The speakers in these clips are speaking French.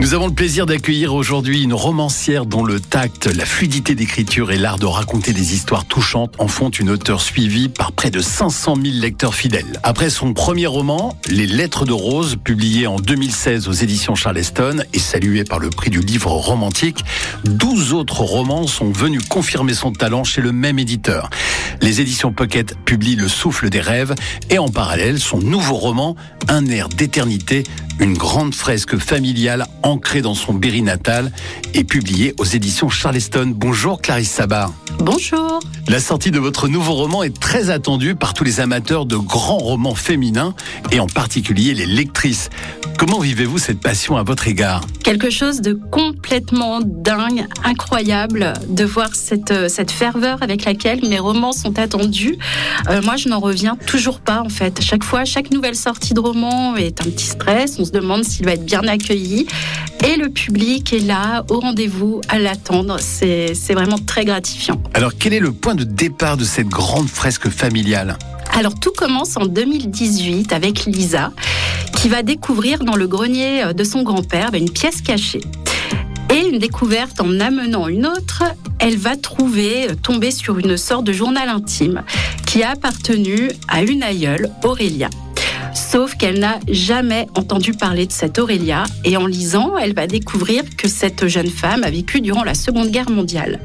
Nous avons le plaisir d'accueillir aujourd'hui une romancière dont le tact, la fluidité d'écriture et l'art de raconter des histoires touchantes en font une auteure suivie par près de 500 000 lecteurs fidèles. Après son premier roman, Les Lettres de Rose, publié en 2016 aux éditions Charleston et salué par le prix du livre romantique, 12 autres romans sont venus confirmer son talent chez le même éditeur. Les éditions Pocket publient Le Souffle des Rêves et en parallèle son nouveau roman, Un air d'éternité, une grande fresque familiale ancrée dans son Berry natal et publiée aux éditions Charleston. Bonjour Clarisse Sabar. Bonjour. La sortie de votre nouveau roman est très attendue par tous les amateurs de grands romans féminins et en particulier les lectrices. Comment vivez-vous cette passion à votre égard? Quelque chose de complètement dingue, incroyable de voir cette, euh, cette ferveur avec laquelle mes romans sont attendus. Euh, moi, je n'en reviens toujours pas en fait. Chaque fois, chaque nouvelle sortie de roman est un petit stress. On se demande s'il va être bien accueilli. Et le public est là, au rendez-vous, à l'attendre. C'est c'est vraiment très gratifiant. Alors quel est le point de départ de cette grande fresque familiale Alors tout commence en 2018 avec Lisa qui va découvrir dans le grenier de son grand-père ben, une pièce cachée. Et une découverte en amenant une autre, elle va trouver, euh, tomber sur une sorte de journal intime qui a appartenu à une aïeule, Aurélia. Sauf qu'elle n'a jamais entendu parler de cette Aurélia et en lisant, elle va découvrir que cette jeune femme a vécu durant la Seconde Guerre mondiale.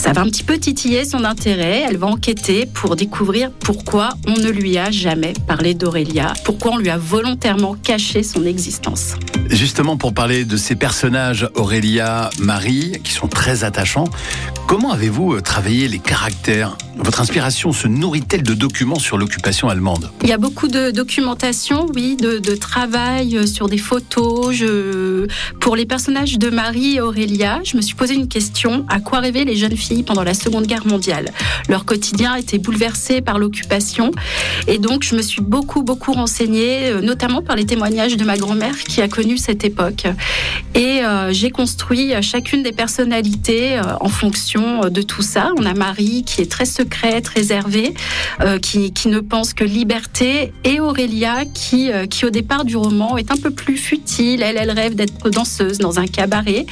Ça va un petit peu titiller son intérêt. Elle va enquêter pour découvrir pourquoi on ne lui a jamais parlé d'Aurélia, pourquoi on lui a volontairement caché son existence. Justement pour parler de ces personnages Aurélia, Marie, qui sont très attachants, comment avez-vous euh, travaillé les caractères Votre inspiration se nourrit-elle de documents sur l'occupation allemande? Il y a beaucoup de documentation, oui, de, travail euh, sur des photos. Pour les personnages de Marie et Aurélia, je me suis posé une question à quoi rêvaient les jeunes filles pendant la Seconde Guerre mondiale? Leur quotidien était bouleversé par l'occupation, et donc je me suis beaucoup, beaucoup renseignée, euh, notamment par les témoignages de ma grand-mère qui a connu cette époque. Et euh, j'ai construit chacune des personnalités en fonction de tout ça. On a Marie qui est très secrète, réservée, euh, qui, qui ne pense que liberté, et Aurélia qui, euh, qui au départ du roman est un peu plus futile. Elle, elle rêve d'être danseuse dans un cabaret.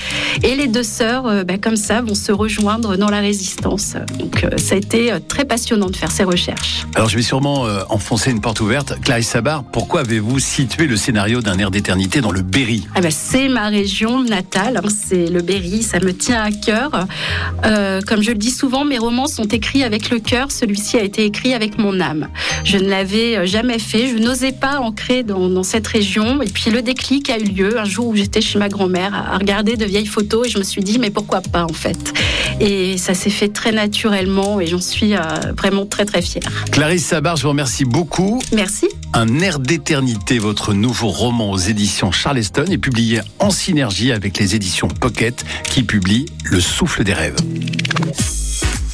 Et les deux sœurs, euh, bah, comme ça, vont se rejoindre dans la résistance. Donc ça a été très passionnant de faire ces recherches. Alors je vais sûrement enfoncer une porte ouverte. Clarisse Sabar, pourquoi avez-vous situé le scénario d'un air d'éternité dans le Berry? Ah bah, c'est ma région natale, hein, c'est le Berry, ça me tient à cœur. Comme je le dis souvent, mes romans sont écrits avec le cœur, celui-ci a été écrit avec mon âme. Je ne l'avais euh, jamais fait, je n'osais pas ancrer dans, dans cette région. Et puis le déclic a eu lieu un jour où j'étais chez ma grand-mère à à regarder de vieilles photos et je me suis dit, mais pourquoi pas en fait? Et ça s'est fait très naturellement et j'en suis euh, vraiment très très fière. Clarisse Sabar, je vous remercie beaucoup. Merci. Un air d'éternité, votre nouveau roman aux éditions Charleston est publié en synergie avec les éditions Pocket qui publient Le souffle des rêves.